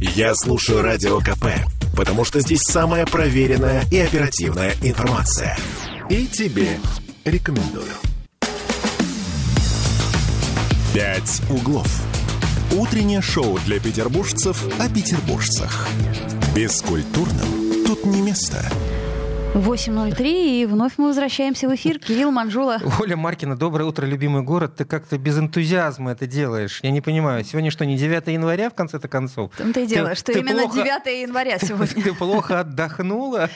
Я слушаю Радио КП, потому что здесь самая проверенная и оперативная информация. И тебе рекомендую. «Пять углов». Утреннее шоу для петербуржцев о петербуржцах. Бескультурным тут не место. 8.03, и вновь мы возвращаемся в эфир. Кирилл Манжула. Оля Маркина, доброе утро, любимый город. Ты как-то без энтузиазма это делаешь. Я не понимаю. Сегодня что, не 9 января в конце-то концов? Там то и дело, что именно плохо... 9 января сегодня. Ты плохо отдохнула?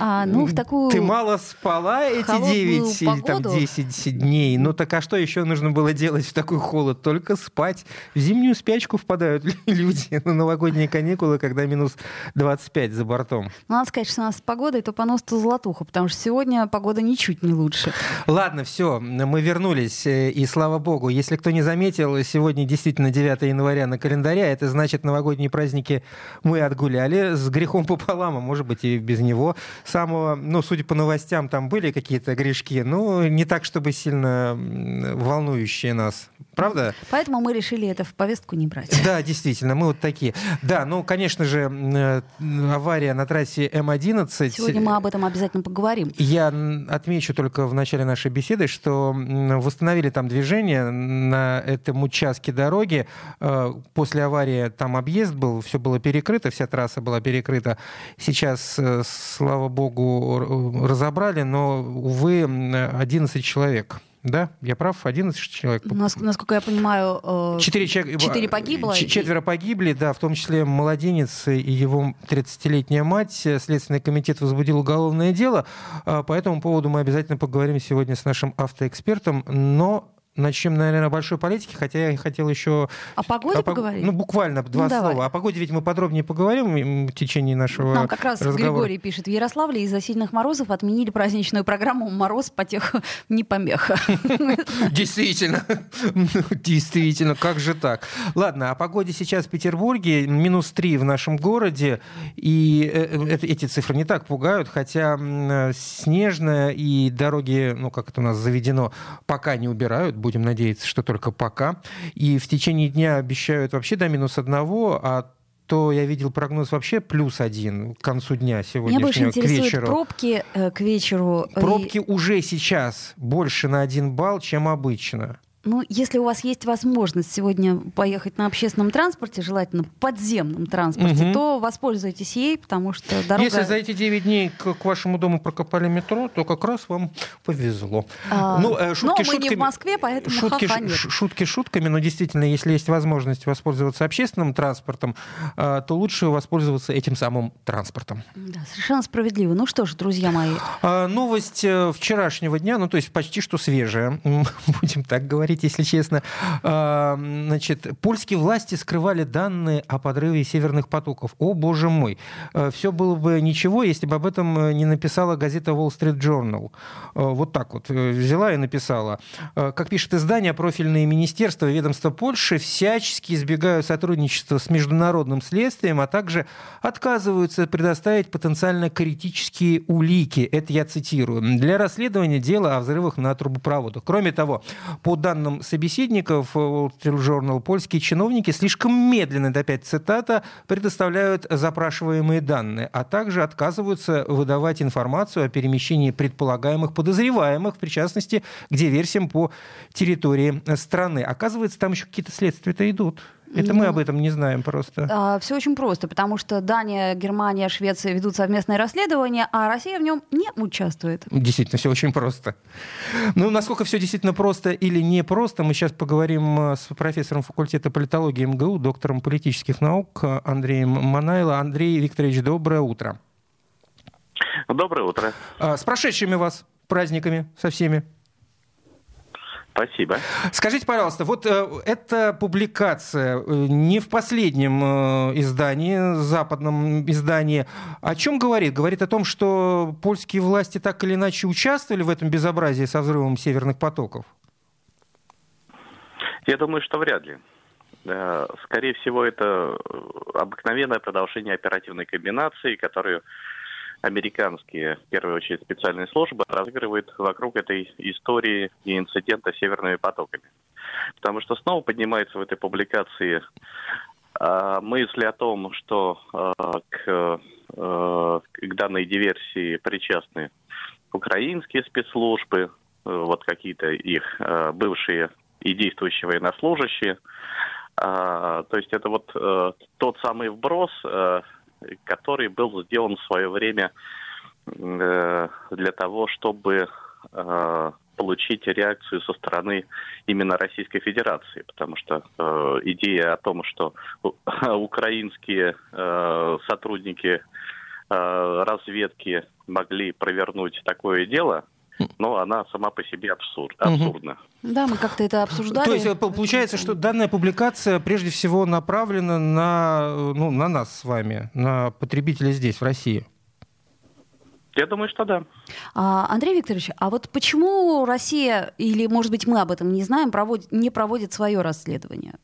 А, ну, в такую Ты мало спала эти 9 или там 10 дней. Ну так а что еще нужно было делать в такой холод? Только спать. В зимнюю спячку впадают люди на новогодние каникулы, когда минус 25 за бортом. Ну, надо сказать, что у нас с погодой то понос, просто золотуха, потому что сегодня погода ничуть не лучше. Ладно, все, мы вернулись, э, и слава богу. Если кто не заметил, сегодня действительно 9 января на календаре, а это значит, новогодние праздники мы отгуляли с грехом пополам, а может быть и без него. Самого, ну, судя по новостям, там были какие-то грешки, но не так, чтобы сильно волнующие нас. Правда? Поэтому мы решили это в повестку не брать. Да, действительно, мы вот такие. Да, ну, конечно же, э, авария на трассе М11. Сегодня мы об этом этом обязательно поговорим. Я отмечу только в начале нашей беседы, что восстановили там движение на этом участке дороги. Э, после аварии там объезд был, все было перекрыто, вся трасса была перекрыта. Сейчас, э, слава богу, разобрали, но, увы, 11 человек да, я прав, 11 человек. Насколько я понимаю, э, четыре, человека, четыре погибло. Четверо погибли, да, в том числе младенец и его 30-летняя мать. Следственный комитет возбудил уголовное дело. А, по этому поводу мы обязательно поговорим сегодня с нашим автоэкспертом. Но Начнем, наверное, о большой политике, хотя я хотел еще... О погоде о, поговорить? Ну, буквально два ну, слова. Давай. О погоде ведь мы подробнее поговорим в течение нашего Нам как раз разговора. Григорий пишет. В Ярославле из-за сильных морозов отменили праздничную программу «Мороз потех не помеха». Действительно. Действительно, как же так? Ладно, о погоде сейчас в Петербурге. Минус три в нашем городе. И э, э, эти цифры не так пугают, хотя снежная и дороги, ну, как это у нас заведено, пока не убирают будем надеяться, что только пока. И в течение дня обещают вообще до минус одного, а то я видел прогноз вообще плюс один к концу дня сегодняшнего, Меня больше интересуют к вечеру. пробки э, к вечеру. Пробки и... уже сейчас больше на один балл, чем обычно. Ну, если у вас есть возможность сегодня поехать на общественном транспорте, желательно подземном транспорте, угу. то воспользуйтесь ей, потому что дорога... Если за эти 9 дней к, к вашему дому прокопали метро, то как раз вам повезло. А, ну, э, шутки, но мы шутками, не в Москве, поэтому шутки, ха нет. Шутки шутками, но действительно, если есть возможность воспользоваться общественным транспортом, э, то лучше воспользоваться этим самым транспортом. Да, совершенно справедливо. Ну что ж, друзья мои. А, новость э, вчерашнего дня, ну то есть почти что свежая, будем так говорить говорить, если честно. А, значит, польские власти скрывали данные о подрыве северных потоков. О, боже мой. А, Все было бы ничего, если бы об этом э, не написала газета Wall Street Journal. А, вот так вот э, взяла и написала. Как пишет издание, профильные министерства и ведомства Польши всячески избегают сотрудничества с международным следствием, а также отказываются предоставить потенциально критические улики. Это я цитирую. Для расследования дела о взрывах на трубопроводах. Кроме того, по данным данным собеседников Wall Street Journal, польские чиновники слишком медленно, это опять цитата, предоставляют запрашиваемые данные, а также отказываются выдавать информацию о перемещении предполагаемых подозреваемых, в причастности к диверсиям по территории страны. Оказывается, там еще какие-то следствия-то идут. Это ну, мы об этом не знаем просто. А, все очень просто, потому что Дания, Германия, Швеция ведут совместное расследование, а Россия в нем не участвует. Действительно, все очень просто. Ну, насколько все действительно просто или не просто, мы сейчас поговорим э, с профессором факультета политологии МГУ, доктором политических наук Андреем Манайло. Андрей Викторович, доброе утро. Доброе утро. А, с прошедшими вас праздниками со всеми. Спасибо. Скажите, пожалуйста, вот э, эта публикация э, не в последнем э, издании, западном издании, о чем говорит? Говорит о том, что польские власти так или иначе участвовали в этом безобразии со взрывом северных потоков? Я думаю, что вряд ли. Скорее всего, это обыкновенное продолжение оперативной комбинации, которую американские, в первую очередь, специальные службы разыгрывают вокруг этой истории и инцидента с северными потоками. Потому что снова поднимается в этой публикации мысли о том, что к, к данной диверсии причастны украинские спецслужбы, вот какие-то их бывшие и действующие военнослужащие. То есть это вот тот самый вброс, который был сделан в свое время для того, чтобы получить реакцию со стороны именно Российской Федерации, потому что э, идея о том, что украинские э, сотрудники э, разведки могли провернуть такое дело, но она сама по себе абсурд, абсурдна. Да, мы как-то это обсуждали. То есть получается, что данная публикация прежде всего направлена на, ну, на нас с вами, на потребителей здесь, в России? Я думаю, что да. А, Андрей Викторович, а вот почему Россия, или, может быть, мы об этом не знаем, проводит, не проводит свое расследование?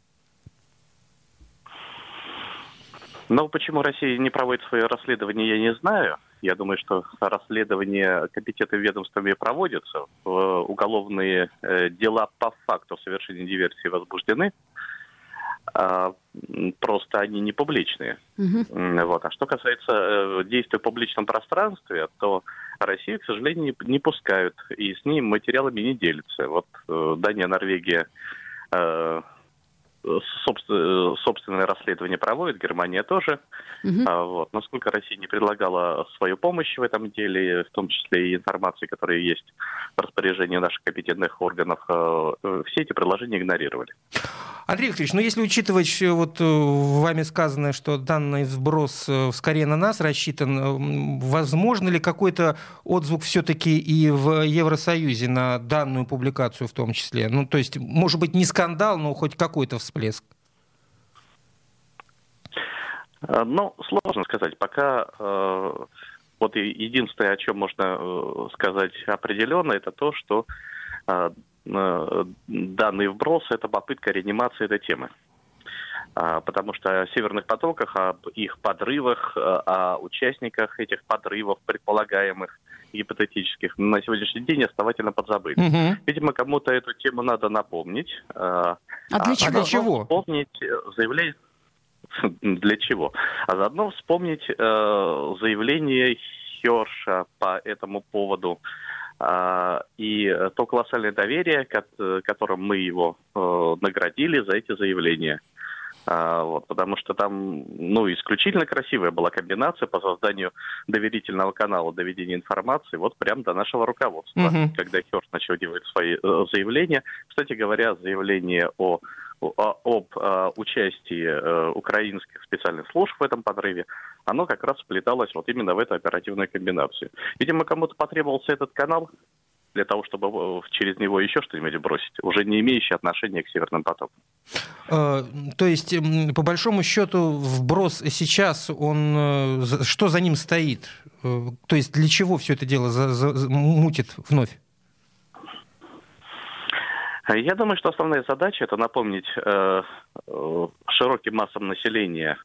Ну, почему Россия не проводит свое расследование, я не знаю. Я думаю, что расследование компетентными ведомствами проводятся. Уголовные э, дела по факту совершения диверсии возбуждены. А, просто они не публичные. Uh-huh. Вот. А что касается э, действий в публичном пространстве, то Россию, к сожалению, не, пускают, и с ней материалами не делятся. Вот э, Дания, Норвегия э, собственное расследование проводит, Германия тоже. Угу. А, вот. Насколько Россия не предлагала свою помощь в этом деле, в том числе и информации, которая есть в распоряжении наших компетентных органов, э, все эти предложения игнорировали. Андрей Викторович, ну если учитывать э, вот э, вами сказанное, что данный сброс скорее на нас рассчитан, возможно ли какой-то отзвук все-таки и в Евросоюзе на данную публикацию в том числе? Ну то есть, может быть, не скандал, но хоть какой-то всплеск всплеск? Э, ну, сложно сказать. Пока э, вот единственное, о чем можно э, сказать определенно, это то, что э, э, данный вброс – это попытка реанимации этой темы. А, потому что о северных потоках, об их подрывах, о участниках этих подрывов предполагаемых – гипотетических на сегодняшний день основательно подзабыли. Угу. Видимо, кому-то эту тему надо напомнить. А, а для а, чего? Для чего? Вспомнить заявление для чего? А заодно вспомнить э, заявление Херша по этому поводу э, и то колоссальное доверие, которым мы его э, наградили за эти заявления. А, вот, потому что там, ну, исключительно красивая была комбинация по созданию доверительного канала доведения информации, вот прям до нашего руководства. Uh-huh. Когда Херш начал делать свои э, заявления, кстати говоря, заявление о об э, участии э, украинских специальных служб в этом подрыве, оно как раз вплеталось вот именно в эту оперативную комбинацию. Видимо, кому-то потребовался этот канал, для того, чтобы э, через него еще что-нибудь бросить, уже не имеющий отношения к Северным потокам. А, то есть, по большому счету, вброс сейчас, он э, что за ним стоит? Э, то есть, для чего все это дело за, за, мутит вновь? Я думаю, что основная задача это напомнить э, широким массам населения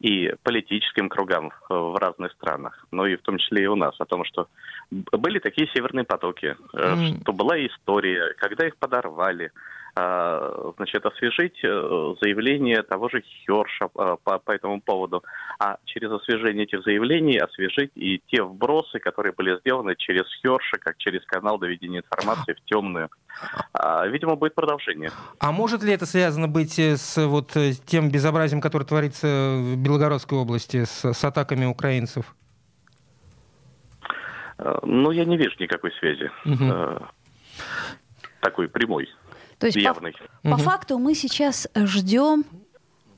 и политическим кругам в разных странах, но и в том числе и у нас, о том, что были такие северные потоки, mm. что была история, когда их подорвали, значит, освежить э, заявление того же Херша э, по, по этому поводу, а через освежение этих заявлений освежить и те вбросы, которые были сделаны через Херша, как через канал доведения информации в темную. А, видимо, будет продолжение. А может ли это связано быть с вот тем безобразием, которое творится в Белгородской области, с, с атаками украинцев? Э, ну, я не вижу никакой связи. Угу. Такой прямой. То есть явный. По, угу. по факту мы сейчас ждем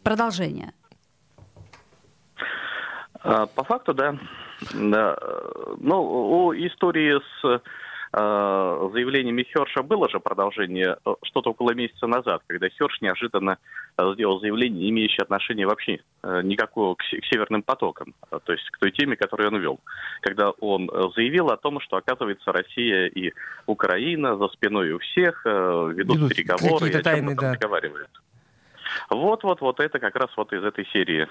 продолжения. А, по факту, да. да. Ну, у истории с э, заявлениями Херша было же продолжение э, что-то около месяца назад, когда Херш неожиданно э, сделал заявление, не имеющее отношения вообще э, никакого к, к северным потокам, то есть к той теме, которую он вел. Когда он заявил о том, что, оказывается, Россия и Украина за спиной у всех ведут, ведут переговоры и о чем да. разговаривают. Вот-вот-вот это как раз вот из этой серии.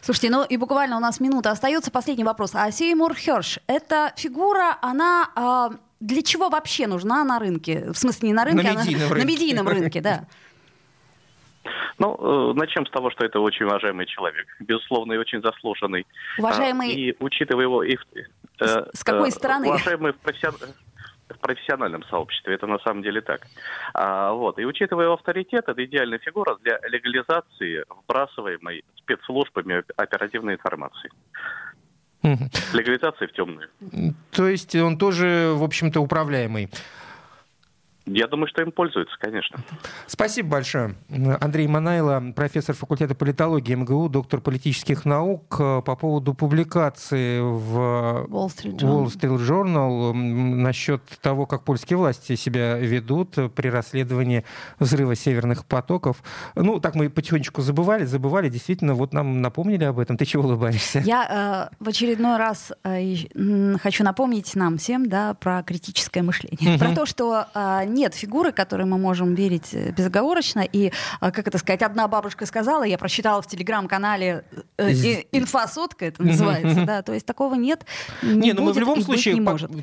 Слушайте, ну и буквально у нас минута остается. Последний вопрос. А Сеймур Херш, эта фигура, она для чего вообще нужна на рынке? В смысле, не на рынке, на медийном, а на, рынке. на медийном рынке, да. Ну, э, начнем с того, что это очень уважаемый человек, безусловно, и очень заслуженный. Уважаемый... А, и учитывая его... И, э, с какой э, стороны? Уважаемый в, профессион... в профессиональном сообществе, это на самом деле так. А, вот. И учитывая его авторитет, это идеальная фигура для легализации вбрасываемой спецслужбами оперативной информации. Легализации в темную. То есть он тоже, в общем-то, управляемый. Я думаю, что им пользуются, конечно. Спасибо большое. Андрей Манайло, профессор факультета политологии МГУ, доктор политических наук. Э, по поводу публикации в Wall Street Journal, Wall Street Journal насчет того, как польские власти себя ведут при расследовании взрыва северных потоков. Ну, так мы потихонечку забывали, забывали. Действительно, вот нам напомнили об этом. Ты чего улыбаешься? Я э, в очередной раз э, хочу напомнить нам всем да, про критическое мышление. Про то, что э, нет фигуры, которой мы можем верить э, безоговорочно. И, э, как это сказать, одна бабушка сказала, я прочитала в телеграм-канале э, «Инфосотка» это называется, да, то есть такого нет, не, ну мы в любом случае,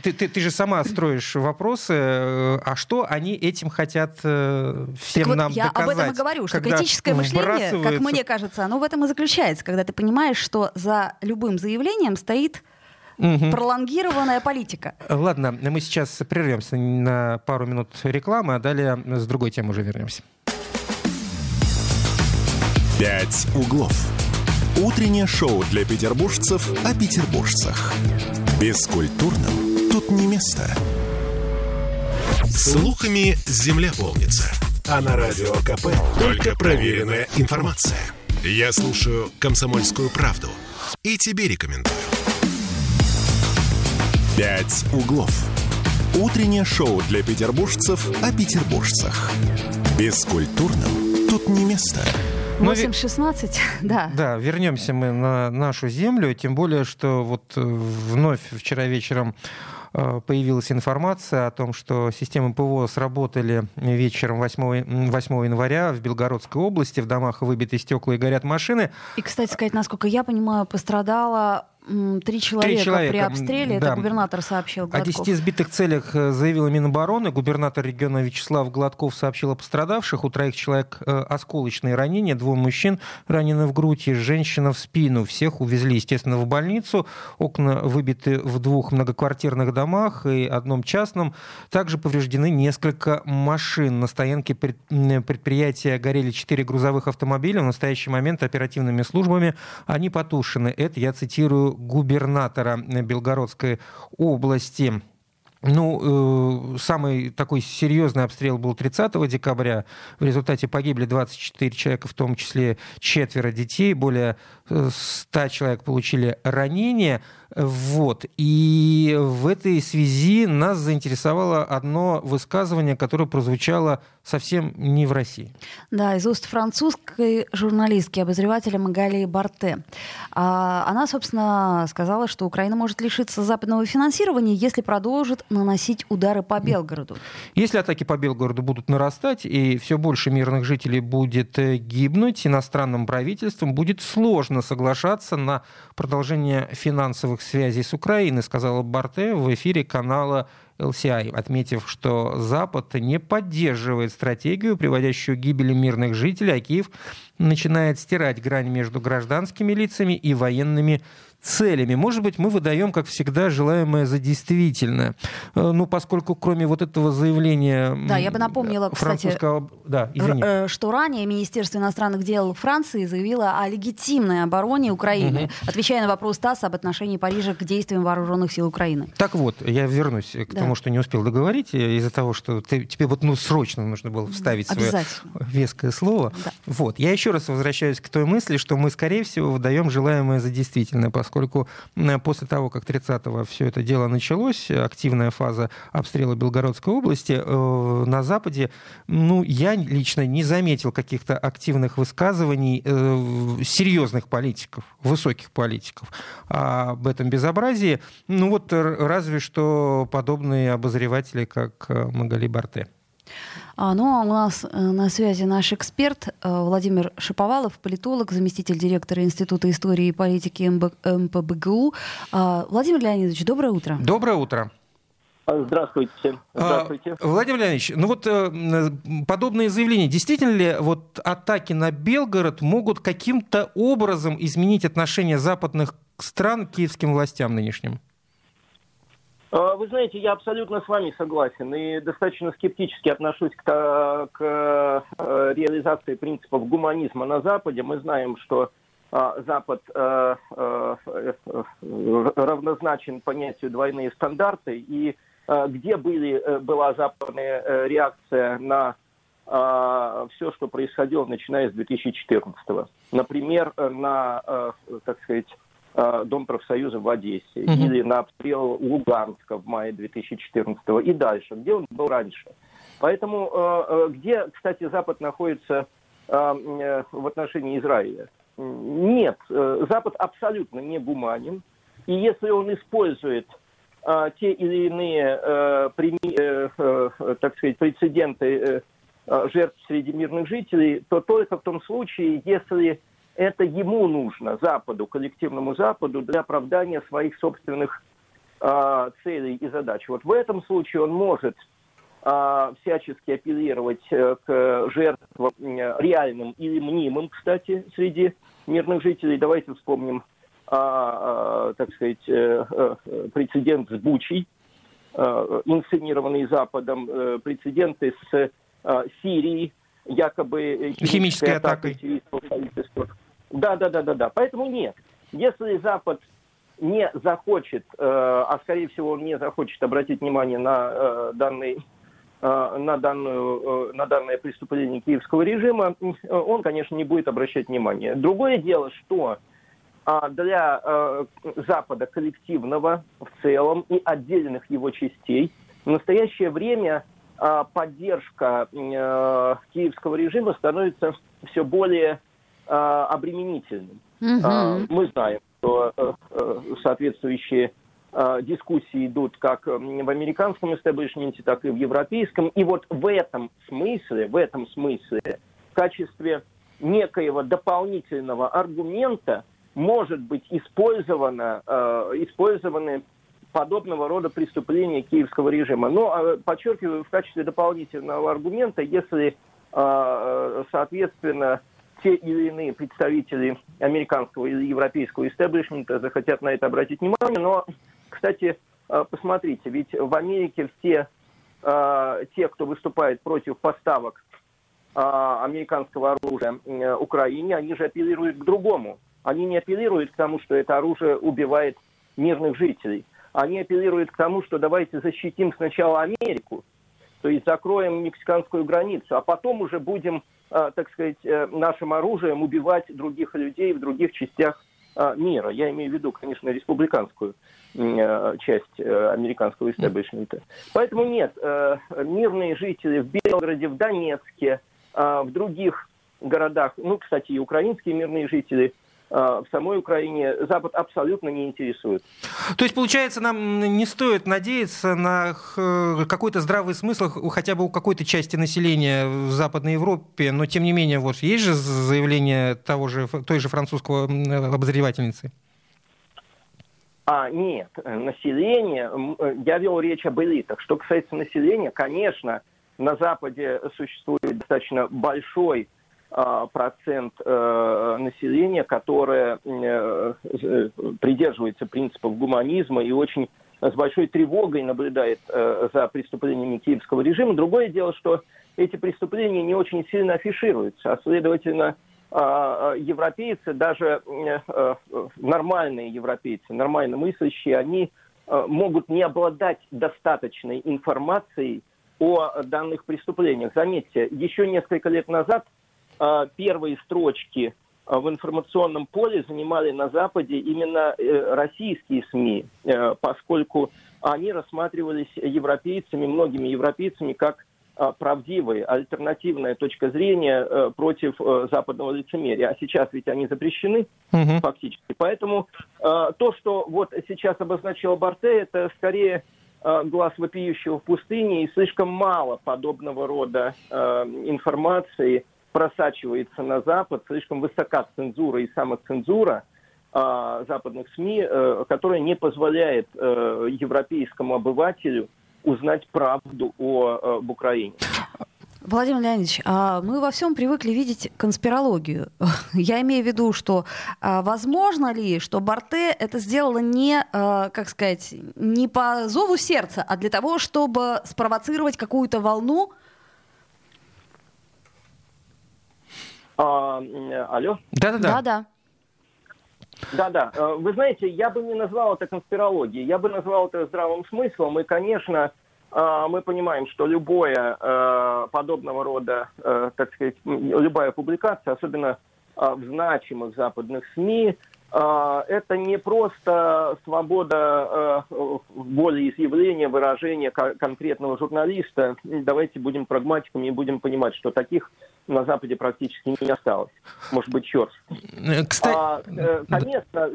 Ты, ты, ты же сама строишь вопросы, а что они этим хотят всем вот нам я доказать? об этом и говорю, что критическое мышление, как мне кажется, оно в этом и заключается, когда ты понимаешь, что за любым заявлением стоит Угу. Пролонгированная политика. Ладно, мы сейчас прервемся на пару минут рекламы, а далее с другой темы уже вернемся. «Пять углов». Утреннее шоу для петербуржцев о петербуржцах. Бескультурным тут не место. Слухами земля полнится. А на радио КП только проверенная информация. Я слушаю «Комсомольскую правду» и тебе рекомендую. «Пять углов». Утреннее шоу для петербуржцев о петербуржцах. Бескультурным тут не место. 8.16, да. Да, вернемся мы на нашу землю, тем более, что вот э, вновь вчера вечером э, появилась информация о том, что системы ПВО сработали вечером 8, 8 января в Белгородской области. В домах выбиты стекла и горят машины. И, кстати сказать, насколько я понимаю, пострадала Три человека, Три человека при обстреле, да. это губернатор сообщил Гладков. О 10 сбитых целях э, заявила Минобороны. Губернатор региона Вячеслав Гладков сообщил о пострадавших. У троих человек э, осколочные ранения, двое мужчин ранены в грудь и женщина в спину. Всех увезли, естественно, в больницу. Окна выбиты в двух многоквартирных домах и одном частном. Также повреждены несколько машин. На стоянке предприятия горели четыре грузовых автомобиля. В настоящий момент оперативными службами они потушены. Это я цитирую губернатора Белгородской области. Ну, э, самый такой серьезный обстрел был 30 декабря. В результате погибли 24 человека, в том числе четверо детей. Более 100 э, человек получили ранения. Вот. И в этой связи нас заинтересовало одно высказывание, которое прозвучало совсем не в России. Да, из уст французской журналистки, обозревателя Магалии Барте. А, она, собственно, сказала, что Украина может лишиться западного финансирования, если продолжит наносить удары по Белгороду. Если атаки по Белгороду будут нарастать, и все больше мирных жителей будет э, гибнуть, иностранным правительствам будет сложно соглашаться на продолжение финансовых связей с Украиной, сказала Барте в эфире канала LCI, отметив, что Запад не поддерживает стратегию, приводящую к гибели мирных жителей, а Киев начинает стирать грань между гражданскими лицами и военными целями. Может быть, мы выдаем, как всегда, желаемое за действительное. Э, ну, поскольку кроме вот этого заявления... Да, я бы напомнила, кстати, да, извини. Э, что ранее Министерство иностранных дел Франции заявило о легитимной обороне Украины, угу. отвечая на вопрос ТАСС об отношении Парижа к действиям вооруженных сил Украины. Так вот, я вернусь к да. тому, что не успел договорить, э, из-за того, что ты, тебе вот ну, срочно нужно было вставить свое веское слово. Да. Вот. Я еще раз возвращаюсь к той мысли, что мы, скорее всего, выдаем желаемое за действительное, поскольку после того, как 30-го все это дело началось, активная фаза обстрела Белгородской области, э, на Западе, ну, я лично не заметил каких-то активных высказываний э, серьезных политиков, высоких политиков об этом безобразии. Ну вот разве что подобные обозреватели, как э, Магали Барте. А, ну, а у нас э, на связи наш эксперт э, Владимир Шиповалов, политолог, заместитель директора Института истории и политики МПБГУ. А, Владимир Леонидович, доброе утро. Доброе утро. Здравствуйте всем. Здравствуйте. А, Владимир Леонидович, ну вот э, подобные заявления, действительно ли вот атаки на Белгород могут каким-то образом изменить отношение западных стран к киевским властям нынешним? А, вы знаете, я абсолютно с вами согласен и достаточно скептически отношусь к, к э, реализации принципов гуманизма на Западе. Мы знаем, что Запад э, э, равнозначен понятию двойные стандарты, и где были, была западная реакция на все, что происходило, начиная с 2014 -го. Например, на, так сказать, Э, Дом профсоюза в Одессе, угу. или на обстрел Луганска в мае 2014 и дальше, где он был раньше. Поэтому э, э, где, кстати, Запад находится в отношении Израиля? Нет, Запад абсолютно не гуманен, и если он использует те или иные, так сказать, прецеденты жертв среди мирных жителей, то только в том случае, если это ему нужно, Западу, коллективному Западу, для оправдания своих собственных э, целей и задач. Вот в этом случае он может э, всячески апеллировать э, к жертвам э, реальным или мнимым, кстати, среди мирных жителей. Давайте вспомним, э, э, так сказать, э, э, прецедент с Бучей, э, инсценированный Западом, э, прецеденты с э, Сирией, якобы химической, химической атакой. атакой да, да, да, да, да. Поэтому нет. Если Запад не захочет, э, а скорее всего он не захочет обратить внимание на э, данный э, на, данную, э, на данное преступление киевского режима, он, конечно, не будет обращать внимания. Другое дело, что а, для э, Запада коллективного в целом и отдельных его частей в настоящее время а, поддержка э, киевского режима становится все более Э, обременительным. Угу. Мы знаем, что э, э, соответствующие дискуссии идут как в американском истеблишменте, так и в европейском. И вот в этом смысле, в этом смысле, в качестве некоего дополнительного аргумента может быть использовано, использованы подобного рода преступления киевского режима. Но, подчеркиваю, в качестве дополнительного аргумента, если, соответственно, те или иные представители американского или европейского истеблишмента захотят на это обратить внимание. Но, кстати, э, посмотрите, ведь в Америке все э, те, кто выступает против поставок э, американского оружия Украине, они же апеллируют к другому. Они не апеллируют к тому, что это оружие убивает мирных жителей. Они апеллируют к тому, что давайте защитим сначала Америку, то есть закроем мексиканскую границу, а потом уже будем так сказать, э, нашим оружием убивать других людей в других частях а, мира. Я имею в виду, конечно, республиканскую э, часть э, американского истеблишмента. Поэтому нет, мирные жители в Белгороде, в Донецке, в других городах, ну, кстати, и украинские мирные жители – в самой Украине Запад абсолютно не интересует. То есть, получается, нам не стоит надеяться на какой-то здравый смысл хотя бы у какой-то части населения в Западной Европе, но тем не менее, вот есть же заявление того же, той же французского обозревательницы? А, нет, население, я вел речь об элитах. Что касается населения, конечно, на Западе существует достаточно большой процент э, населения, которое э, придерживается принципов гуманизма и очень с большой тревогой наблюдает э, за преступлениями киевского режима. Другое дело, что эти преступления не очень сильно афишируются, а следовательно, а, европейцы, даже нормальные европейцы, нормально мыслящие, они могут не обладать достаточной информацией о данных преступлениях. Заметьте, еще несколько лет назад а, первые строчки а, в информационном поле занимали на Западе именно э, российские СМИ, э, поскольку они рассматривались европейцами, многими европейцами, как а, правдивая, альтернативная точка зрения э, против западного лицемерия. А сейчас ведь они запрещены угу. фактически. Поэтому то, что вот сейчас обозначил Барте, это скорее глаз вопиющего в пустыне и слишком мало подобного рода информации просачивается на Запад, слишком высока цензура и самоцензура э, западных СМИ, э, которая не позволяет э, европейскому обывателю узнать правду о, об Украине. Владимир Леонидович, а мы во всем привыкли видеть конспирологию. Я имею в виду, что а, возможно ли, что Барте это сделала не, а, как сказать, не по зову сердца, а для того, чтобы спровоцировать какую-то волну? А, алло? Да-да-да. Да-да. Да-да. Э, вы знаете, я бы не назвал это конспирологией, я бы назвал это здравым смыслом. И, конечно, а, мы понимаем, что любое э, подобного рода, э, так сказать, любая публикация, особенно в значимых западных СМИ, это не просто свобода э, волеизъявления, выражения конкретного журналиста. Давайте будем прагматиками и будем понимать, что таких на Западе практически не осталось. Может быть, черт. Кстати... А, конечно,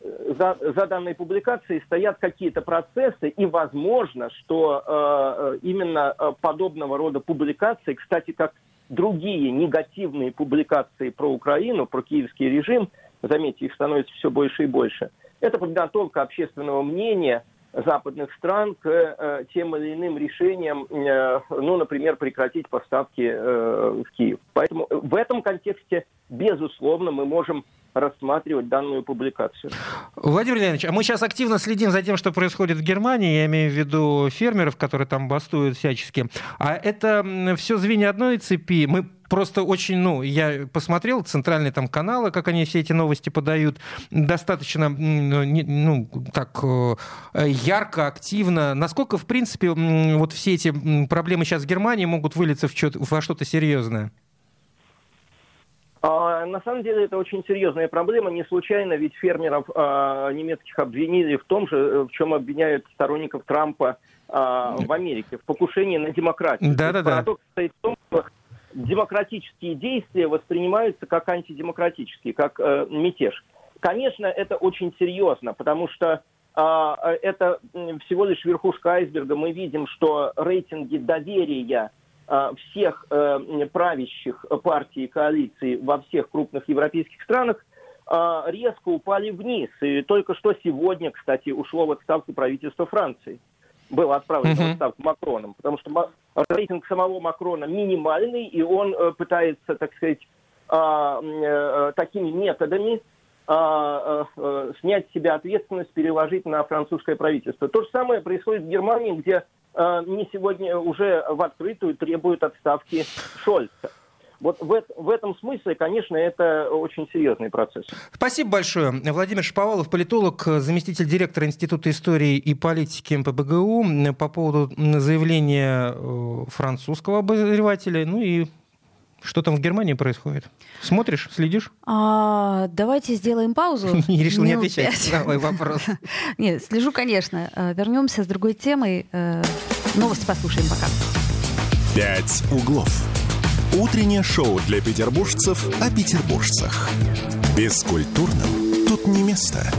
за, за данной публикацией стоят какие-то процессы, и возможно, что э, именно э, подобного рода публикации, кстати, как другие негативные публикации про Украину, про киевский режим, заметьте, их становится все больше и больше, это подготовка общественного мнения западных стран к э, тем или иным решениям, э, ну, например, прекратить поставки э, в Киев. Поэтому в этом контексте, безусловно, мы можем рассматривать данную публикацию. Владимир Леонидович, а мы сейчас активно следим за тем, что происходит в Германии, я имею в виду фермеров, которые там бастуют всячески. А это все звенья одной цепи. Мы просто очень, ну, я посмотрел центральные там каналы, как они все эти новости подают, достаточно, ну, ну так, э, ярко, активно. Насколько, в принципе, вот все эти проблемы сейчас в Германии могут вылиться в во что-то серьезное? А, на самом деле это очень серьезная проблема. Не случайно ведь фермеров а, немецких обвинили в том же, в чем обвиняют сторонников Трампа а, в Америке, в покушении на демократию. Да-да-да. Парадокс стоит в том, что демократические действия воспринимаются как антидемократические, как э, мятеж. Конечно, это очень серьезно, потому что э, это всего лишь верхушка айсберга. Мы видим, что рейтинги доверия Э, всех э, правящих партий и коалиций во всех крупных европейских странах э, резко упали вниз. И только что сегодня, кстати, ушло в отставку правительство Франции. Было отправлено uh-huh. в отставку Макроном, потому что рейтинг самого Макрона минимальный, и он пытается, так сказать, такими методами снять с себя ответственность, переложить на французское правительство. То же самое происходит в Германии, где э, не сегодня уже в открытую требуют отставки Шольца. Вот в, в этом смысле, конечно, это очень серьезный процесс. Спасибо большое. Владимир Шаповалов, политолог, заместитель директора Института истории и политики МПБГУ по поводу заявления э, французского обозревателя, ну и что там в Германии происходит? Смотришь, следишь? А, давайте сделаем паузу. Не решил не отвечать на мой вопрос. Нет, слежу, конечно. А, вернемся с другой темой. Э, новости послушаем пока. «Пять углов». Утреннее шоу для петербуржцев о петербуржцах. Бескультурным тут не место.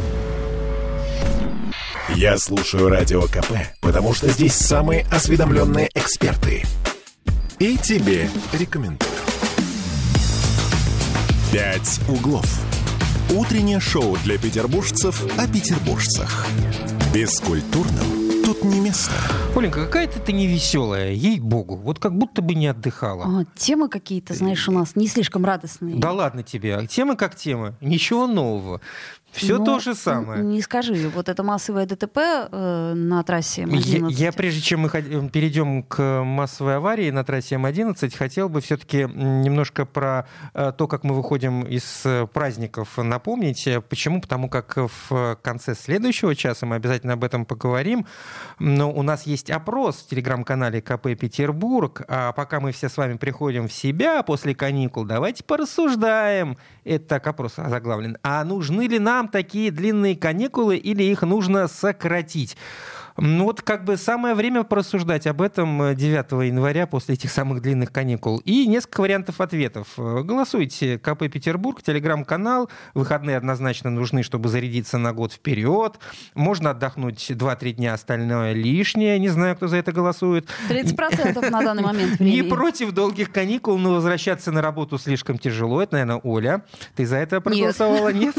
Я слушаю Радио КП, потому что здесь самые осведомленные эксперты. И тебе рекомендую. «Пять углов». Утреннее шоу для петербуржцев о петербуржцах. Бескультурным тут не место. Оленька, какая-то ты невеселая, ей-богу. Вот как будто бы не отдыхала. А, темы какие-то, знаешь, у нас не слишком радостные. Да ладно тебе. Темы как темы. Ничего нового. Все ну, то же самое. Не скажи, вот это массовое ДТП э, на трассе М11. Я, я, прежде чем мы перейдем к массовой аварии на трассе М11, хотел бы все-таки немножко про э, то, как мы выходим из э, праздников напомнить. Почему? Потому как в конце следующего часа мы обязательно об этом поговорим. Но у нас есть опрос в телеграм-канале КП Петербург. А пока мы все с вами приходим в себя после каникул, давайте порассуждаем. Это так опрос заглавлен. А нужны ли нам такие длинные каникулы или их нужно сократить? Ну вот как бы самое время порассуждать об этом 9 э, января после этих самых длинных каникул. И несколько вариантов ответов. Э, голосуйте. КП Петербург, телеграм-канал. Выходные однозначно нужны, чтобы зарядиться на год вперед. Можно отдохнуть 2-3 дня, остальное лишнее. Не знаю, кто за это голосует. 30% на данный момент времени. Не против долгих каникул, но возвращаться на работу слишком тяжело. Это, наверное, Оля. Ты за это проголосовала? Нет.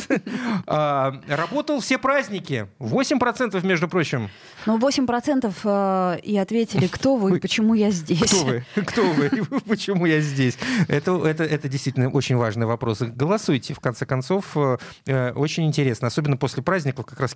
А, работал все праздники. 8%, между прочим. Ну, 8% э, и ответили, кто вы почему я здесь. Кто вы? Кто вы почему я здесь? Это, это, это действительно очень важный вопрос. Голосуйте, в конце концов. Э, очень интересно, особенно после праздников, как раз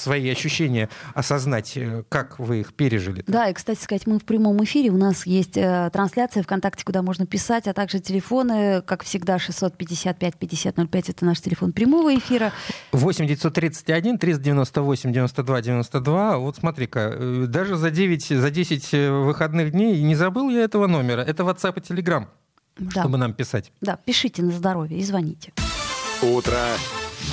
свои ощущения осознать, как вы их пережили. Да, и, кстати сказать, мы в прямом эфире. У нас есть трансляция ВКонтакте, куда можно писать, а также телефоны, как всегда, 655 5005 это наш телефон прямого эфира. 8 931 398 92 92. Вот смотри-ка, э, даже за 9, за 10 э, выходных дней не забыл я этого номера. Это WhatsApp и Telegram, да. чтобы нам писать. Да, пишите на здоровье и звоните. Утро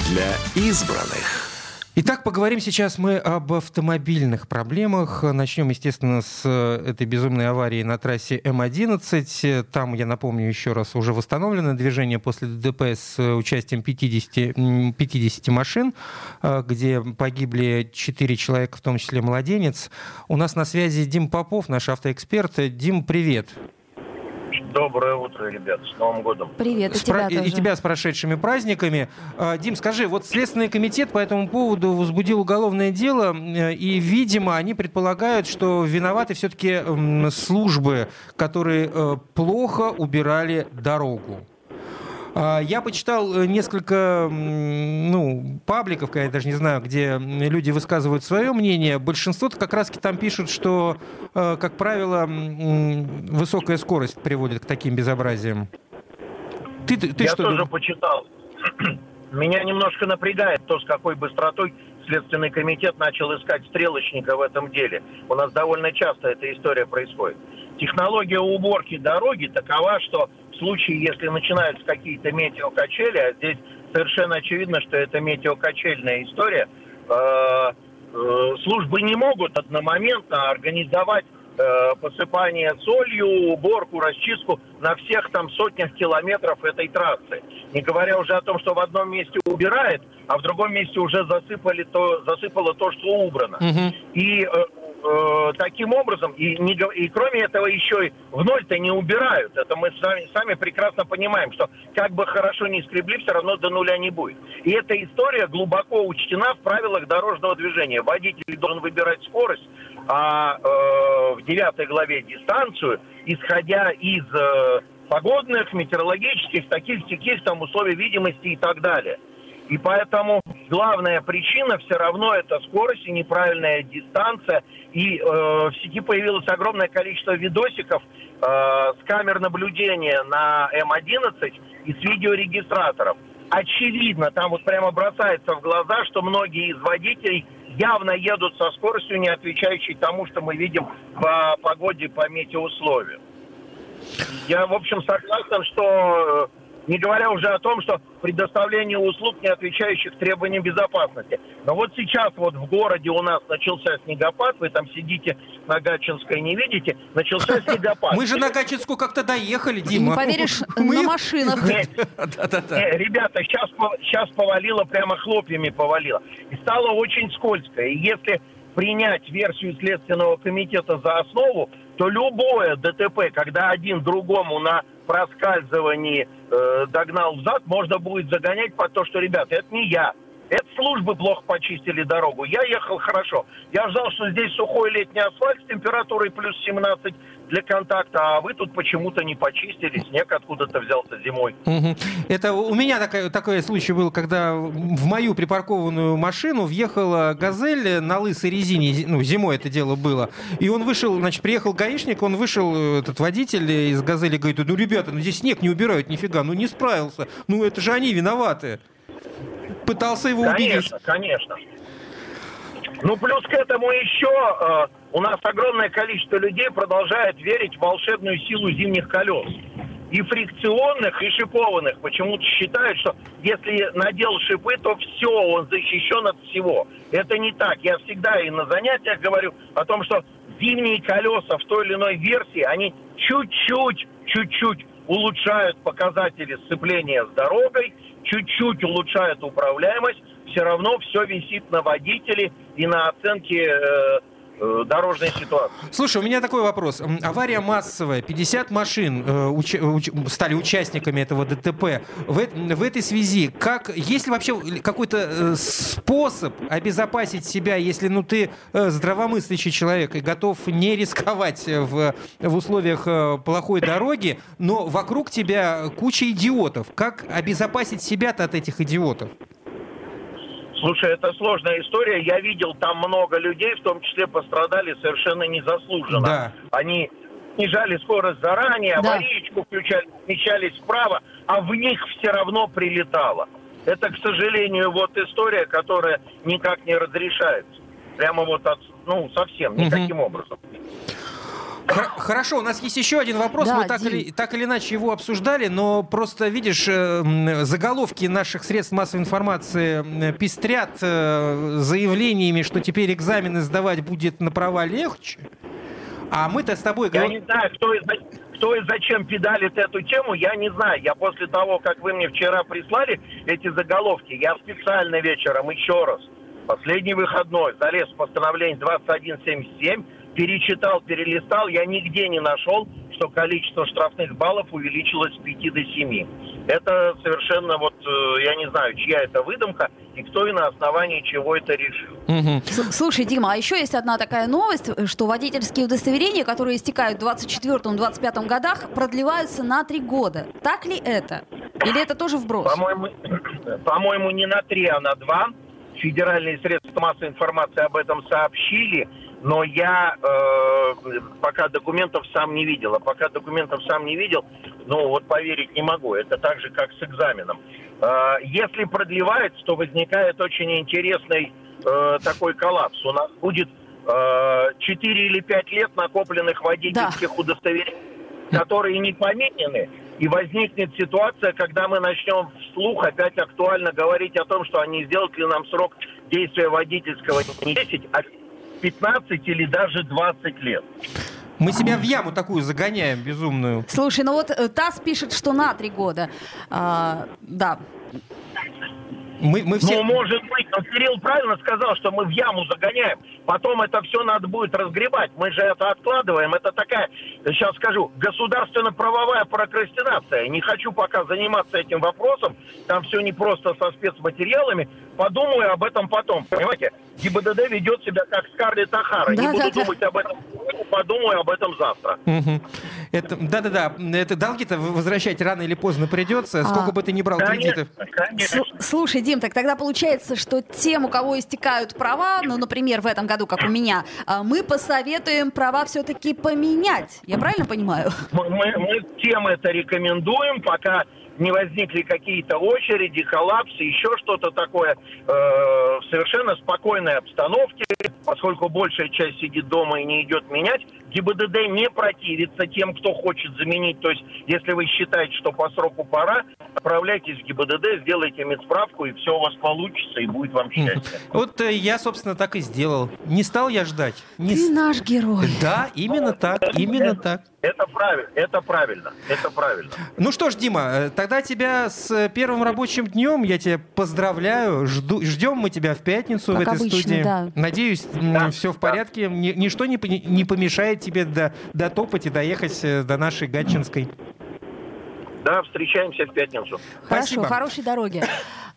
для избранных. Итак, поговорим сейчас мы об автомобильных проблемах. Начнем, естественно, с э, этой безумной аварии на трассе М11. Там, я напомню еще раз, уже восстановлено движение после ДТП с участием 50, 50 машин, э, где погибли 4 человека, в том числе младенец. У нас на связи Дим Попов, наш автоэксперт. Дим, привет. Доброе утро, ребят, с Новым годом. Привет, и с тебя про... тоже. И тебя с прошедшими праздниками. А, Дим, скажи, вот Следственный комитет по этому поводу возбудил уголовное дело, э, и, видимо, они предполагают, что виноваты все-таки службы, которые э, плохо убирали дорогу. А, я почитал э, несколько ну, пабликов, я даже не знаю, где люди высказывают свое мнение. Большинство как раз там пишут, что, э, как правило, высокая скорость приводит к таким безобразиям. Ты, ты, Я что тоже думаешь? почитал. Меня немножко напрягает то, с какой быстротой Следственный комитет начал искать стрелочника в этом деле. У нас довольно часто эта история происходит. Технология уборки дороги такова, что в случае, если начинаются какие-то метеокачели, а здесь совершенно очевидно, что это метеокачельная история, э, э, службы не могут одномоментно организовать э, посыпание солью, уборку, расчистку на всех там сотнях километров этой трассы. Не говоря уже о том, что в одном месте убирает, а в другом месте уже засыпали то, засыпало то, что убрано. Угу. И э, э, таким образом, и, не, и кроме этого еще и в ноль-то не убирают. Это мы сами, сами прекрасно понимаем, что как бы хорошо не скребли, все равно до нуля не будет. И эта история глубоко учтена в правилах дорожного движения. Водитель должен выбирать скорость, а э, в девятой главе дистанцию, исходя из э, погодных, метеорологических, таких, таких там условий видимости и так далее. И поэтому главная причина все равно это скорость и неправильная дистанция. И э, в сети появилось огромное количество видосиков э, с камер наблюдения на М11 и с видеорегистраторов. Очевидно, там вот прямо бросается в глаза, что многие из водителей явно едут со скоростью, не отвечающей тому, что мы видим по погоде, по метеоусловиям. Я, в общем, согласен, что э, не говоря уже о том, что предоставление услуг, не отвечающих требованиям безопасности. Но вот сейчас вот в городе у нас начался снегопад, вы там сидите на Гатчинской, не видите, начался снегопад. Мы же на Гатчинскую как-то доехали, Дима. Не поверишь, на машинах. Ребята, сейчас повалило, прямо хлопьями повалило. И стало очень скользко. И если принять версию Следственного комитета за основу, то любое ДТП, когда один другому на проскальзывании э, догнал взад, можно будет загонять под то, что, ребята, это не я. Это службы плохо почистили дорогу. Я ехал хорошо. Я ждал, что здесь сухой летний асфальт с температурой плюс 17 для контакта, а вы тут почему-то не почистили, снег откуда-то взялся зимой. Угу. Это у меня такой, такой случай был, когда в мою припаркованную машину въехала «Газель» на лысой резине, ну, зимой это дело было, и он вышел, значит, приехал гаишник, он вышел, этот водитель из «Газели» говорит, ну, ребята, ну, здесь снег не убирают нифига, ну, не справился, ну, это же они виноваты пытался его конечно, убедить. Конечно, конечно. Ну, плюс к этому еще э, у нас огромное количество людей продолжает верить в волшебную силу зимних колес. И фрикционных, и шипованных. Почему-то считают, что если надел шипы, то все, он защищен от всего. Это не так. Я всегда и на занятиях говорю о том, что зимние колеса в той или иной версии, они чуть-чуть, чуть-чуть улучшают показатели сцепления с дорогой, чуть-чуть улучшает управляемость, все равно все висит на водителе и на оценке э, дорожной ситуации. Слушай, у меня такой вопрос. Авария массовая, 50 машин э, уч, уч, стали участниками этого ДТП. В, в этой связи, как, есть ли вообще какой-то э, способ обезопасить себя, если ну, ты э, здравомыслящий человек и готов не рисковать в, в условиях э, плохой дороги, но вокруг тебя куча идиотов. Как обезопасить себя-то от этих идиотов? Слушай, это сложная история. Я видел там много людей, в том числе пострадали совершенно незаслуженно. Да. Они снижали скорость заранее, да. аварийку включали, смещались вправо, а в них все равно прилетало. Это, к сожалению, вот история, которая никак не разрешается. Прямо вот от, ну, совсем никаким угу. образом. Хорошо, у нас есть еще один вопрос. Да, Мы так или, так или иначе его обсуждали, но просто, видишь, э, заголовки наших средств массовой информации пестрят э, заявлениями, что теперь экзамены сдавать будет на права легче. А мы-то с тобой... Я не знаю, кто и, кто и зачем педалит эту тему, я не знаю. Я после того, как вы мне вчера прислали эти заголовки, я специально вечером еще раз, последний выходной, залез в постановление 2177, перечитал, перелистал, я нигде не нашел, что количество штрафных баллов увеличилось с 5 до 7. Это совершенно вот, э, я не знаю, чья это выдумка и кто и на основании чего это решил. Угу. Слушай, Дима, а еще есть одна такая новость, что водительские удостоверения, которые истекают в 24-25 годах, продлеваются на 3 года. Так ли это? Или это тоже вброс? По-моему, по-моему не на 3, а на 2. Федеральные средства массовой информации об этом сообщили но я э, пока документов сам не видел. А пока документов сам не видел, ну вот поверить не могу. Это так же, как с экзаменом. Э, если продлевается, то возникает очень интересный э, такой коллапс. У нас будет э, 4 или 5 лет накопленных водительских да. удостоверений, которые не поменены. И возникнет ситуация, когда мы начнем вслух опять актуально говорить о том, что они сделают ли нам срок действия водительского не 10, а 15 или даже 20 лет. Мы себя в яму такую загоняем безумную. Слушай, ну вот э, ТАСС пишет, что на три года. А, да. Мы, мы все... Ну, может быть, но Кирилл правильно сказал, что мы в яму загоняем. Потом это все надо будет разгребать. Мы же это откладываем. Это такая, сейчас скажу, государственно-правовая прокрастинация. Не хочу пока заниматься этим вопросом. Там все не просто со спецматериалами. Подумаю об этом потом. Понимаете? ГИБДД ведет себя как Скарлетт Ахара. Да, Не буду да, думать да. об этом, подумаю об этом завтра. Угу. Это, да-да-да, это долги-то возвращать рано или поздно придется, а. сколько бы ты ни брал кредитов. Конечно. Слушай, Дим, так тогда получается, что тем, у кого истекают права, ну, например, в этом году, как у меня, а, мы посоветуем права все-таки поменять. Я правильно понимаю? Мы, мы, мы тем это рекомендуем, пока не возникли какие-то очереди, коллапсы, еще что-то такое. Э, в совершенно спокойной обстановке, поскольку большая часть сидит дома и не идет менять, ГИБДД не противится тем, кто хочет заменить. То есть, если вы считаете, что по сроку пора, отправляйтесь в ГИБДД, сделайте медсправку, и все у вас получится, и будет вам счастье. Вот э, я, собственно, так и сделал. Не стал я ждать. Не... Ты наш герой. Да, именно так, именно так. Это правильно, это правильно, это правильно. Ну что ж, Дима, э, тогда тебя с первым рабочим днем, я тебя поздравляю, жду, ждем мы тебя в пятницу как в этой обычно, студии. Да. Надеюсь, да, все в порядке, да. ничто не, не помешает тебе до, дотопать и доехать э, до нашей Гатчинской. Да, встречаемся в пятницу. Хорошо, Спасибо. хорошей дороги.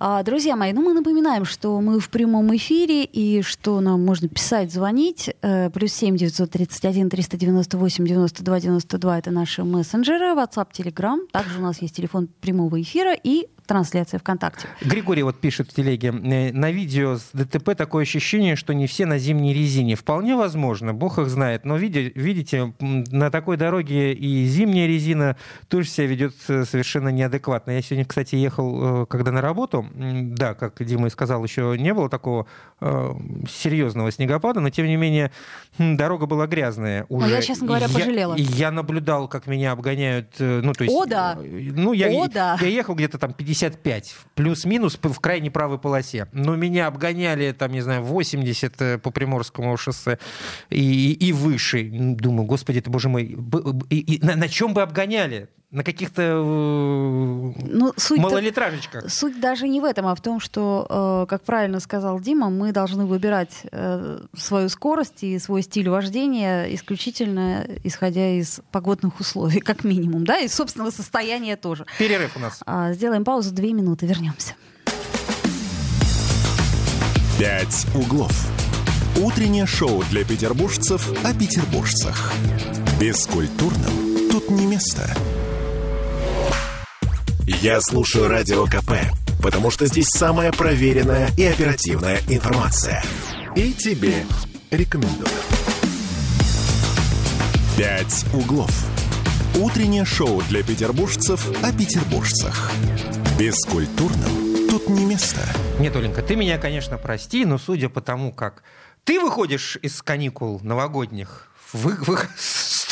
А, друзья мои, ну мы напоминаем, что мы в прямом эфире и что нам можно писать, звонить. Э, плюс семь девятьсот тридцать один триста девяносто восемь девяносто два девяносто два это наши мессенджеры, WhatsApp, Telegram. Также у нас есть телефон прямого эфира и трансляция ВКонтакте. Григорий вот пишет в телеге. Э, на видео с ДТП такое ощущение, что не все на зимней резине. Вполне возможно, бог их знает. Но видите, на такой дороге и зимняя резина тоже себя ведет э, совершенно неадекватно. Я сегодня, кстати, ехал, когда на работу, да, как Дима и сказал, еще не было такого э, серьезного снегопада, но тем не менее дорога была грязная уже. Но я, честно говоря, я, пожалела. Я наблюдал, как меня обгоняют. Э, ну, то есть, О, да. Э, ну, я, О, да. я ехал где-то там 55, плюс-минус в крайней правой полосе. Но меня обгоняли, там, не знаю, 80 э, по Приморскому шоссе и, и выше. Думаю, господи, это, боже мой, и, и, на, на чем бы обгоняли? На каких-то э, ну, суть малолитражечках. Суть даже не в этом, а в том, что, э, как правильно сказал Дима, мы должны выбирать э, свою скорость и свой стиль вождения исключительно исходя из погодных условий, как минимум, да, и собственного состояния тоже. Перерыв у нас. А, сделаем паузу, две минуты, вернемся. «Пять углов». Утреннее шоу для петербуржцев о петербуржцах. Бескультурным тут не место. Я слушаю Радио КП, потому что здесь самая проверенная и оперативная информация. И тебе рекомендую. «Пять углов». Утреннее шоу для петербуржцев о петербуржцах. Бескультурным тут не место. Нет, Оленька, ты меня, конечно, прости, но судя по тому, как ты выходишь из каникул новогодних, вы, вы,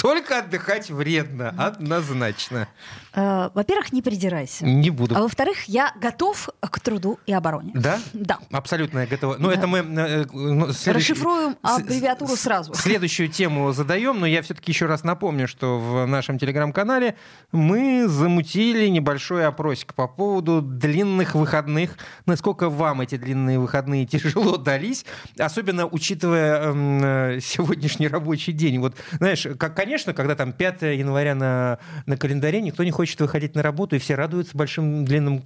Столько отдыхать вредно, однозначно. Э, во-первых, не придирайся. Не буду. А во-вторых, я готов к труду и обороне. Да? Да. Абсолютно я готова. Но ну, да. это мы... Э, ну, следующ... Расшифруем аббревиатуру сразу. Следующую тему задаем, но я все-таки еще раз напомню, что в нашем телеграм-канале мы замутили небольшой опросик по поводу длинных выходных. Насколько вам эти длинные выходные тяжело дались, особенно учитывая э, сегодняшний рабочий день. Вот, знаешь, как, конечно, конечно, когда там 5 января на, на календаре, никто не хочет выходить на работу, и все радуются большим длинным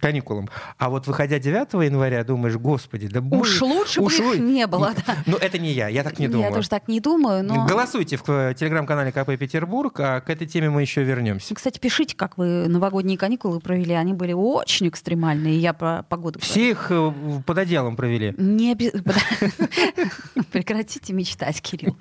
каникулам. А вот выходя 9 января, думаешь, господи, да Уж лучше уж бы их не было, да. Ну, это не я, я так не думаю. Я тоже так не думаю, но... Голосуйте в э, телеграм-канале КП Петербург, а к этой теме мы еще вернемся. Кстати, пишите, как вы новогодние каникулы провели. Они были очень экстремальные, я про погоду Все их э, под одеялом провели. Не. Прекратите мечтать, Кирилл.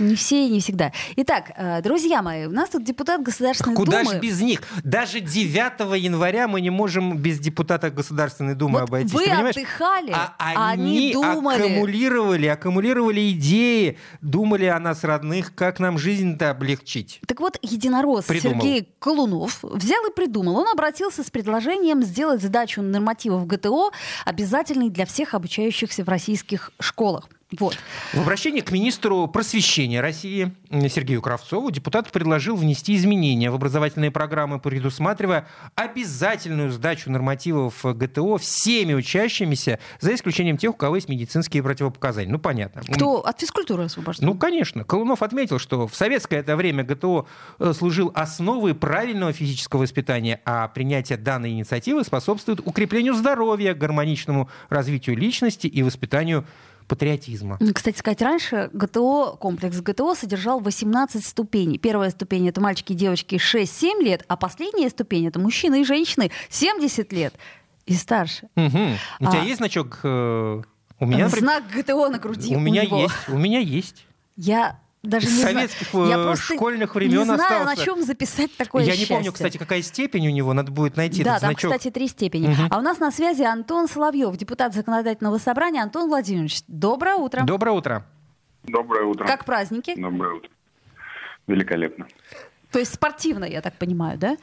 Не все и не всегда. Итак, э, друзья мои, у нас тут депутат Государственной Куда Думы. Куда же без них? Даже 9 января мы не можем без депутата Государственной Думы вот обойтись. Вы отдыхали, а они, они думали. аккумулировали, аккумулировали идеи, думали о нас родных, как нам жизнь-то облегчить. Так вот, единорос придумал. Сергей Колунов взял и придумал. Он обратился с предложением сделать сдачу нормативов ГТО обязательной для всех обучающихся в российских школах. Вот. В обращении к министру просвещения России Сергею Кравцову депутат предложил внести изменения в образовательные программы, предусматривая обязательную сдачу нормативов ГТО всеми учащимися, за исключением тех, у кого есть медицинские противопоказания. Ну, понятно. Кто от физкультуры освобожден? Ну, конечно. Колунов отметил, что в советское это время ГТО э, служил основой правильного физического воспитания, а принятие данной инициативы способствует укреплению здоровья, гармоничному развитию личности и воспитанию патриотизма. Кстати сказать, раньше ГТО, комплекс ГТО содержал 18 ступеней. Первая ступень — это мальчики и девочки 6-7 лет, а последняя ступень — это мужчины и женщины 70 лет и старше. Угу. У а... тебя есть значок? Э, у меня, Знак ГТО на груди. У, у меня него. есть. У меня есть. Я даже не советских знаю. Я э, школьных времен не знаю, остался. на чем записать такое Я счастье. не помню, кстати, какая степень у него, надо будет найти Да, этот там, значок. кстати, три степени. Угу. А у нас на связи Антон Соловьев, депутат законодательного собрания. Антон Владимирович, доброе утро. Доброе утро. Доброе утро. Как праздники? Доброе утро. Великолепно. То есть спортивно, я так понимаю, да?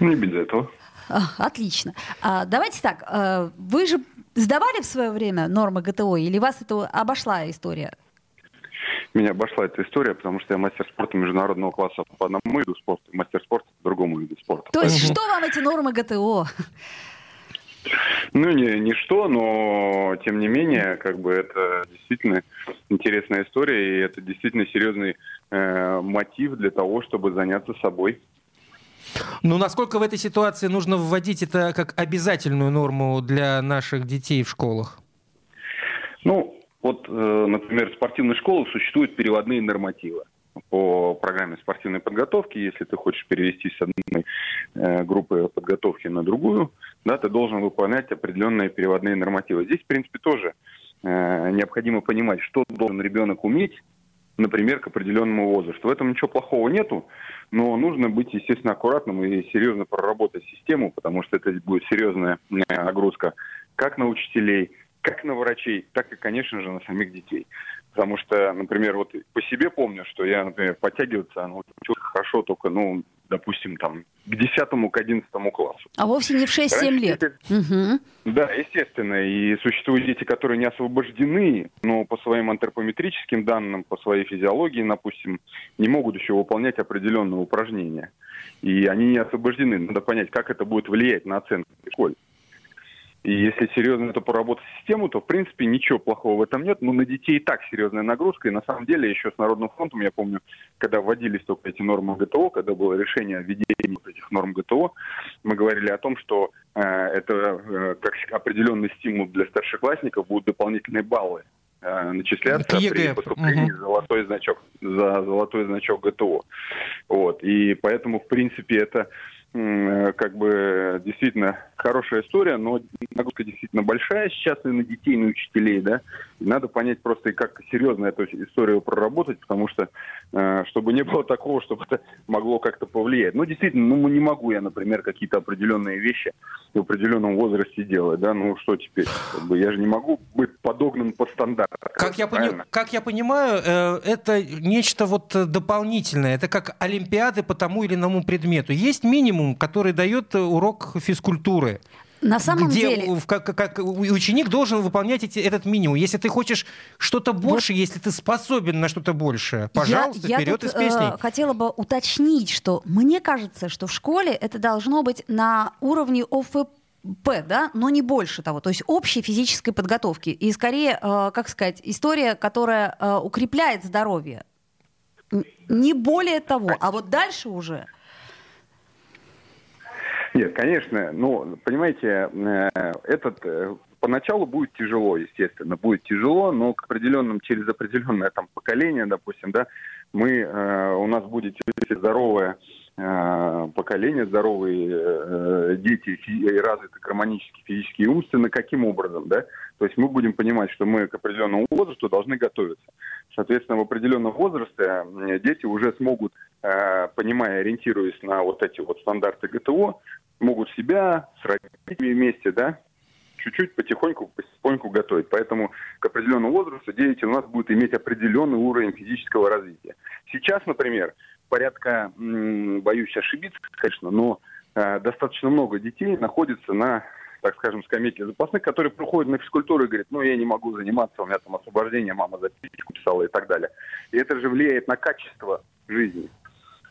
Не без этого. А, отлично. А, давайте так. А, вы же сдавали в свое время нормы ГТО или вас это обошла история? Меня обошла эта история, потому что я мастер спорта международного класса по одному виду спорта, мастер спорта по другому виду спорта. То есть что вам эти нормы ГТО? Ну, не, не что, но тем не менее, как бы это действительно интересная история, и это действительно серьезный э, мотив для того, чтобы заняться собой. Ну, насколько в этой ситуации нужно вводить это как обязательную норму для наших детей в школах? Ну, вот, э, например, в спортивных школах существуют переводные нормативы по программе спортивной подготовки. Если ты хочешь перевести с одной э, группы подготовки на другую, да, ты должен выполнять определенные переводные нормативы. Здесь, в принципе, тоже э, необходимо понимать, что должен ребенок уметь, например, к определенному возрасту. В этом ничего плохого нету, но нужно быть, естественно, аккуратным и серьезно проработать систему, потому что это будет серьезная нагрузка как на учителей, как на врачей, так и, конечно же, на самих детей. Потому что, например, вот по себе помню, что я, например, подтягиваться научился хорошо только, ну, допустим, там, к 10 к 11 классу. А вовсе не в 6-7 лет. Дети... Угу. Да, естественно. И существуют дети, которые не освобождены, но по своим антропометрическим данным, по своей физиологии, допустим, не могут еще выполнять определенные упражнения. И они не освобождены. Надо понять, как это будет влиять на оценку в школе. И если серьезно это поработать систему, то, в принципе, ничего плохого в этом нет. Но на детей и так серьезная нагрузка. И на самом деле еще с Народным фронтом, я помню, когда вводились только эти нормы ГТО, когда было решение о введении этих норм ГТО, мы говорили о том, что э, это э, как определенный стимул для старшеклассников будут дополнительные баллы э, начисляться при поступлении угу. золотой значок за золотой значок ГТО. Вот. И поэтому, в принципе, это Э, как бы действительно хорошая история, но нагрузка действительно большая сейчас и на детей, и на учителей, да. И надо понять просто, как серьезно эту историю проработать, потому что, э, чтобы не было такого, чтобы это могло как-то повлиять. Ну, действительно, ну, не могу я, например, какие-то определенные вещи в определенном возрасте делать, да, ну, что теперь? Как бы, я же не могу быть подогнан под стандарт. Как я, пони... как я понимаю, э, это нечто вот дополнительное, это как олимпиады по тому или иному предмету. Есть минимум который дает э, урок физкультуры. На самом где деле... Как, как, ученик должен выполнять эти, этот минимум. Если ты хочешь что-то больше, вот. если ты способен на что-то большее, пожалуйста, я, вперед я тут, из песни. Э, хотела бы уточнить, что мне кажется, что в школе это должно быть на уровне ОФП П, да, но не больше того, то есть общей физической подготовки. И скорее, э, как сказать, история, которая э, укрепляет здоровье. Не более того. А вот дальше уже нет, конечно. Ну, понимаете, э, этот э, поначалу будет тяжело, естественно, будет тяжело, но к определенным, через определенное там поколение, допустим, да, мы, э, у нас будет здоровое поколение, здоровые дети, развиты гармонически, физически и умственно, каким образом, да? То есть мы будем понимать, что мы к определенному возрасту должны готовиться. Соответственно, в определенном возрасте дети уже смогут, понимая, ориентируясь на вот эти вот стандарты ГТО, могут себя с родителями вместе, да, чуть-чуть потихоньку, потихоньку готовить. Поэтому к определенному возрасту дети у нас будут иметь определенный уровень физического развития. Сейчас, например, порядка, боюсь ошибиться, конечно, но э, достаточно много детей находится на так скажем, скамейке запасных, которые приходят на физкультуру и говорят, ну, я не могу заниматься, у меня там освобождение, мама записку писала и так далее. И это же влияет на качество жизни.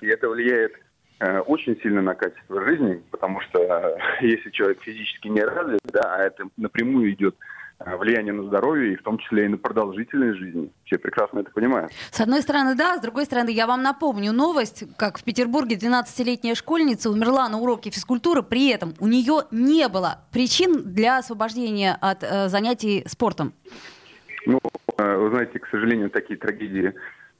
И это влияет очень сильно на качество жизни, потому что э, если человек физически не развит, да, а это напрямую идет э, влияние на здоровье и в том числе и на продолжительность жизни. Все прекрасно это понимают. С одной стороны, да, с другой стороны, я вам напомню новость, как в Петербурге 12-летняя школьница умерла на уроке физкультуры, при этом у нее не было причин для освобождения от э, занятий спортом. Ну, вы знаете, к сожалению, такие трагедии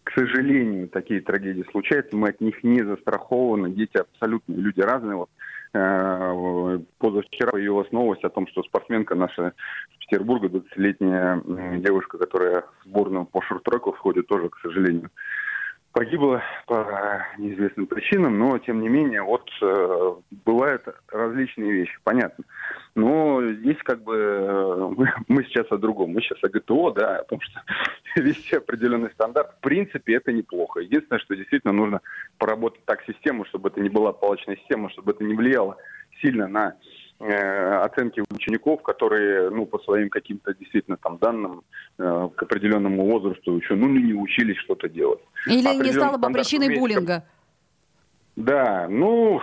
к сожалению, такие трагедии случаются, мы от них не застрахованы, дети абсолютно, люди разные. Вот, э, позавчера появилась новость о том, что спортсменка наша из Петербурга, 20-летняя девушка, которая в сборную по шорт-треку входит, тоже, к сожалению, погибла по неизвестным причинам, но тем не менее вот э, бывают различные вещи, понятно. Но здесь как бы э, мы, сейчас о другом, мы сейчас о ГТО, да, о том, что вести определенный стандарт. В принципе, это неплохо. Единственное, что действительно нужно поработать так систему, чтобы это не была палочная система, чтобы это не влияло сильно на оценки учеников, которые, ну, по своим каким-то действительно там данным э, к определенному возрасту еще, ну, не учились что-то делать. Или не стало бы причиной буллинга. Да, ну,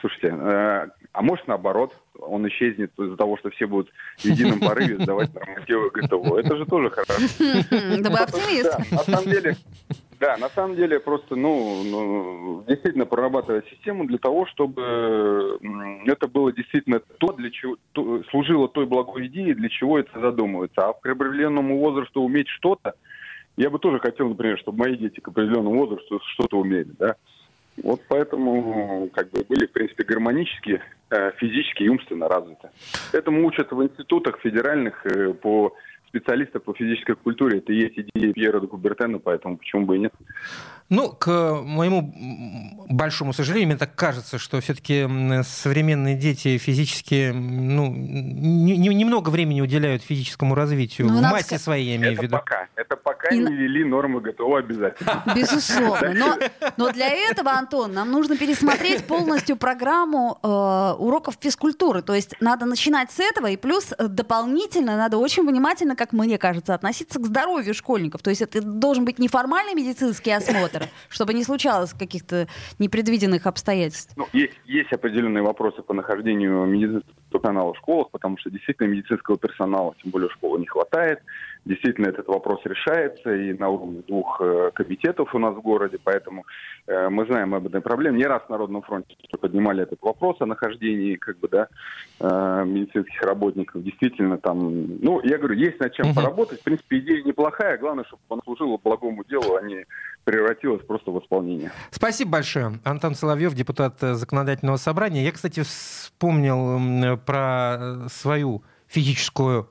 слушайте, э, а может наоборот, он исчезнет из-за того, что все будут в едином порыве сдавать нормативы ГТО. Это же тоже хорошо. Да вы оптимист. На самом деле, да, на самом деле просто, ну, ну, действительно прорабатывать систему для того, чтобы это было действительно то, для чего то, служило той благой идее, для чего это задумывается. А к определенному возрасту уметь что-то, я бы тоже хотел, например, чтобы мои дети к определенному возрасту что-то умели, да. Вот поэтому как бы были, в принципе, гармонически, э, физически и умственно развиты. Этому учат в институтах федеральных э, по специалистов по физической культуре. Это и есть идея Пьера де Кубертена, поэтому почему бы и нет. Ну, к моему большому сожалению, мне так кажется, что все-таки современные дети физически, ну, немного времени уделяют физическому развитию. Ну, в массе сказать... своей, я имею это в виду. Пока. Это пока и... не ввели нормы ГТО обязательно. Безусловно. Но, но для этого, Антон, нам нужно пересмотреть полностью программу э, уроков физкультуры. То есть надо начинать с этого, и плюс э, дополнительно надо очень внимательно, как мне кажется, относиться к здоровью школьников. То есть это должен быть неформальный медицинский осмотр, чтобы не случалось каких-то непредвиденных обстоятельств? Ну, есть, есть определенные вопросы по нахождению медицинского персонала в школах, потому что действительно медицинского персонала, тем более школы, не хватает. Действительно, этот вопрос решается и на уровне двух э, комитетов у нас в городе, поэтому э, мы знаем об этой проблеме. Не раз в Народном фронте поднимали этот вопрос о нахождении как бы, да, э, медицинских работников. Действительно, там, ну, я говорю, есть над чем поработать. В принципе, идея неплохая, главное, чтобы она служила благому делу, а не превратилась просто в исполнение. Спасибо большое. Антон Соловьев, депутат Законодательного собрания. Я, кстати, вспомнил про свою физическую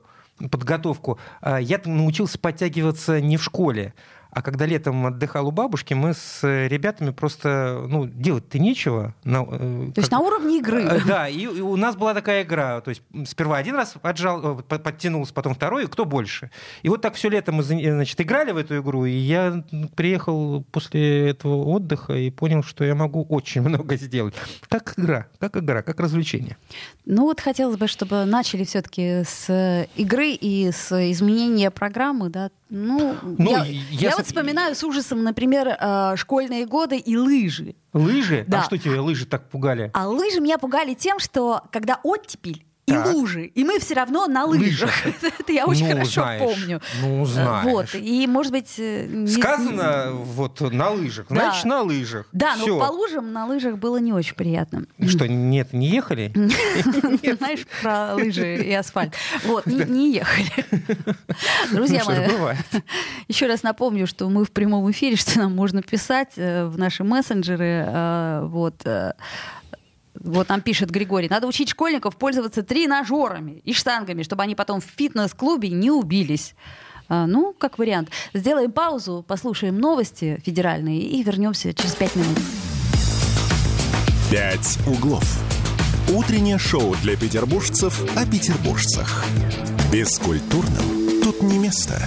подготовку. А, я научился подтягиваться не в школе, а когда летом отдыхал у бабушки, мы с ребятами просто, ну, делать-то нечего. На, э, то как... есть на уровне игры. Э, да, и, и у нас была такая игра. То есть сперва один раз отжал, э, подтянулся, потом второй, кто больше. И вот так все лето мы, значит, играли в эту игру, и я приехал после этого отдыха и понял, что я могу очень много сделать. Как игра, как игра, как развлечение. Ну вот хотелось бы, чтобы начали все-таки с игры и с изменения программы, да, ну, ну я, я, я вот вспоминаю с ужасом, например, э, школьные годы и лыжи. Лыжи? А да. А что тебе лыжи так пугали? А лыжи меня пугали тем, что когда оттепель, и так. лужи. И мы все равно на лыжах. Это я очень ну, хорошо знаешь, помню. Ну, знаешь. Вот. И, может быть... Э, не... Сказано вот на лыжах, да. значит, на лыжах. Да, но по лужам на лыжах было не очень приятно. Что, нет, не ехали? Знаешь, про лыжи и асфальт. Вот, не ехали. Друзья ну, мои, еще раз напомню, что мы в прямом эфире, что нам можно писать э, в наши мессенджеры. Э, вот вот нам пишет Григорий, надо учить школьников пользоваться тренажерами и штангами, чтобы они потом в фитнес-клубе не убились. А, ну, как вариант. Сделаем паузу, послушаем новости федеральные и вернемся через пять минут. «Пять углов». Утреннее шоу для петербуржцев о петербуржцах. Бескультурным тут не место.